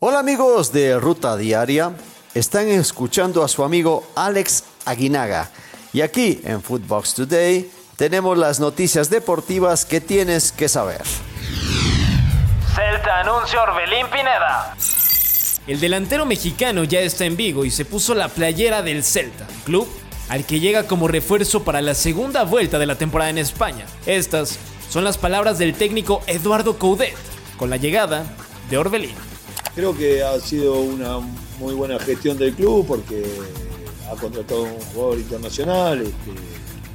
Hola amigos de Ruta Diaria, están escuchando a su amigo Alex Aguinaga y aquí en Footbox Today tenemos las noticias deportivas que tienes que saber. Celta anuncia Orbelín Pineda. El delantero mexicano ya está en Vigo y se puso la playera del Celta, club al que llega como refuerzo para la segunda vuelta de la temporada en España. Estas son las palabras del técnico Eduardo Coudet con la llegada de Orbelín. Creo que ha sido una muy buena gestión del club porque ha contratado un jugador internacional este,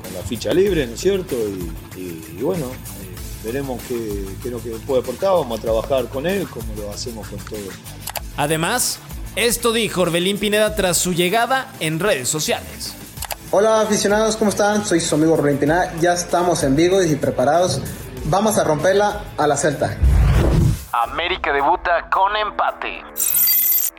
con la ficha libre, ¿no es cierto? Y, bueno, eh, veremos qué, qué, es lo que puede aportar, vamos a trabajar con él como lo hacemos con todo. Además, esto dijo Orbelín Pineda tras su llegada en redes sociales. Hola aficionados, ¿cómo están? Soy su amigo Orbelín Pineda, ya estamos en Vigo y preparados. Vamos a romperla a la Celta. América debuta con empate.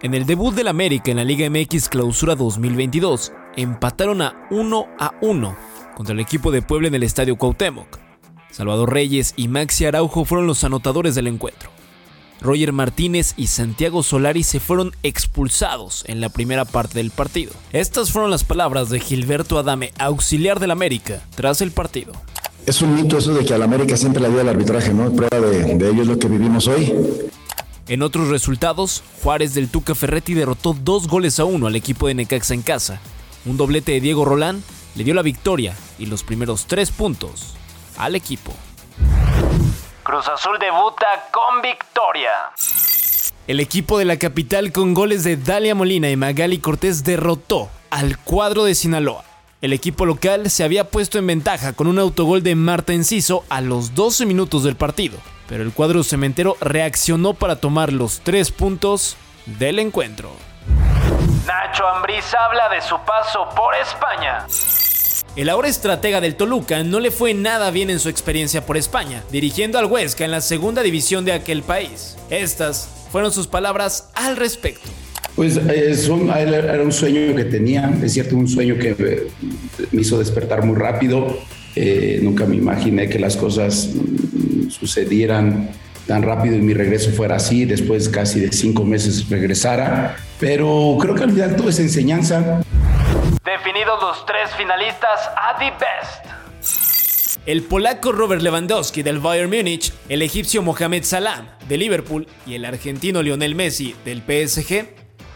En el debut del América en la Liga MX Clausura 2022, empataron a 1 a 1 contra el equipo de Puebla en el Estadio Cuauhtémoc. Salvador Reyes y Maxi Araujo fueron los anotadores del encuentro. Roger Martínez y Santiago Solari se fueron expulsados en la primera parte del partido. Estas fueron las palabras de Gilberto Adame, auxiliar del América, tras el partido. Es un mito eso de que al América siempre le ayuda el arbitraje, ¿no? Prueba de, de ello es lo que vivimos hoy. En otros resultados, Juárez del Tuca Ferretti derrotó dos goles a uno al equipo de Necaxa en casa. Un doblete de Diego Rolán le dio la victoria y los primeros tres puntos al equipo. Cruz Azul debuta con victoria. El equipo de la capital con goles de Dalia Molina y Magali Cortés derrotó al cuadro de Sinaloa. El equipo local se había puesto en ventaja con un autogol de Marta Enciso a los 12 minutos del partido, pero el cuadro cementero reaccionó para tomar los tres puntos del encuentro. Nacho Ambriz habla de su paso por España. El ahora estratega del Toluca no le fue nada bien en su experiencia por España, dirigiendo al Huesca en la segunda división de aquel país. Estas fueron sus palabras al respecto. Pues era un sueño que tenía, es cierto, un sueño que me hizo despertar muy rápido. Eh, nunca me imaginé que las cosas sucedieran tan rápido y mi regreso fuera así, después casi de cinco meses regresara. Pero creo que al final todo es enseñanza. Definidos los tres finalistas a The Best. El polaco Robert Lewandowski del Bayern Múnich, el egipcio Mohamed Salah de Liverpool y el argentino Lionel Messi del PSG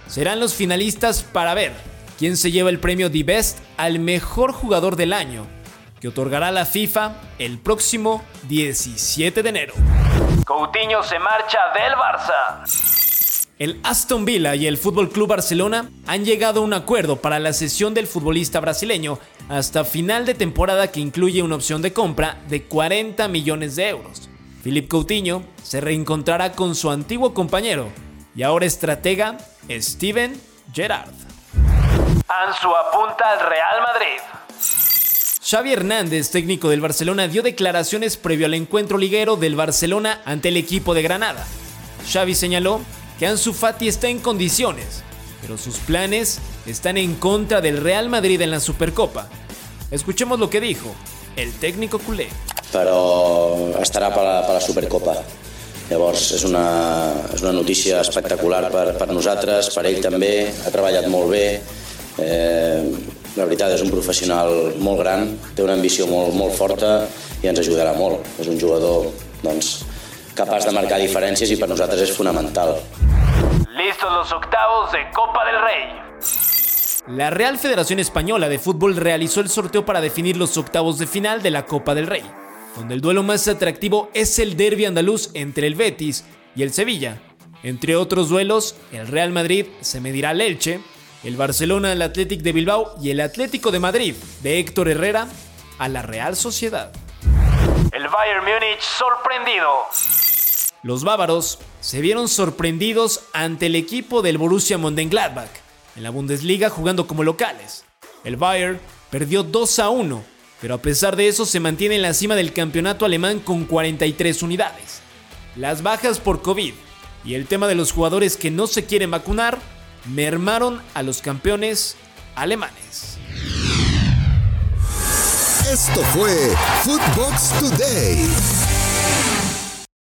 serán los finalistas para ver quién se lleva el premio The Best al mejor jugador del año, que otorgará la FIFA el próximo 17 de enero. Coutinho se marcha del Barça. El Aston Villa y el Fútbol Club Barcelona han llegado a un acuerdo para la cesión del futbolista brasileño hasta final de temporada que incluye una opción de compra de 40 millones de euros. Philip Coutinho se reencontrará con su antiguo compañero y ahora estratega Steven Gerrard. Ansu apunta al Real Madrid. Xavi Hernández, técnico del Barcelona, dio declaraciones previo al encuentro liguero del Barcelona ante el equipo de Granada. Xavi señaló que Ansu Fati está en condiciones, pero sus planes están en contra del Real Madrid en la Supercopa. Escuchemos lo que dijo el técnico culé. Però estarà per la, per la Supercopa. Llavors és una, és una notícia espectacular per, per nosaltres, per ell també, ha treballat molt bé, eh, la veritat és un professional molt gran, té una ambició molt, molt forta i ens ajudarà molt. És un jugador doncs, capaç de marcar diferències i per nosaltres és fonamental. Listos los octavos de Copa del Rey. La Real Federación Española de Fútbol realizó el sorteo para definir los octavos de final de la Copa del Rey, donde el duelo más atractivo es el derby andaluz entre el Betis y el Sevilla. Entre otros duelos, el Real Madrid se medirá al Elche, el Barcelona al Athletic de Bilbao y el Atlético de Madrid de Héctor Herrera a la Real Sociedad. El Bayern Múnich sorprendido. Los bávaros se vieron sorprendidos ante el equipo del Borussia Mönchengladbach en la Bundesliga jugando como locales. El Bayern perdió 2 a 1, pero a pesar de eso se mantiene en la cima del campeonato alemán con 43 unidades. Las bajas por COVID y el tema de los jugadores que no se quieren vacunar mermaron a los campeones alemanes. Esto fue Footbox Today.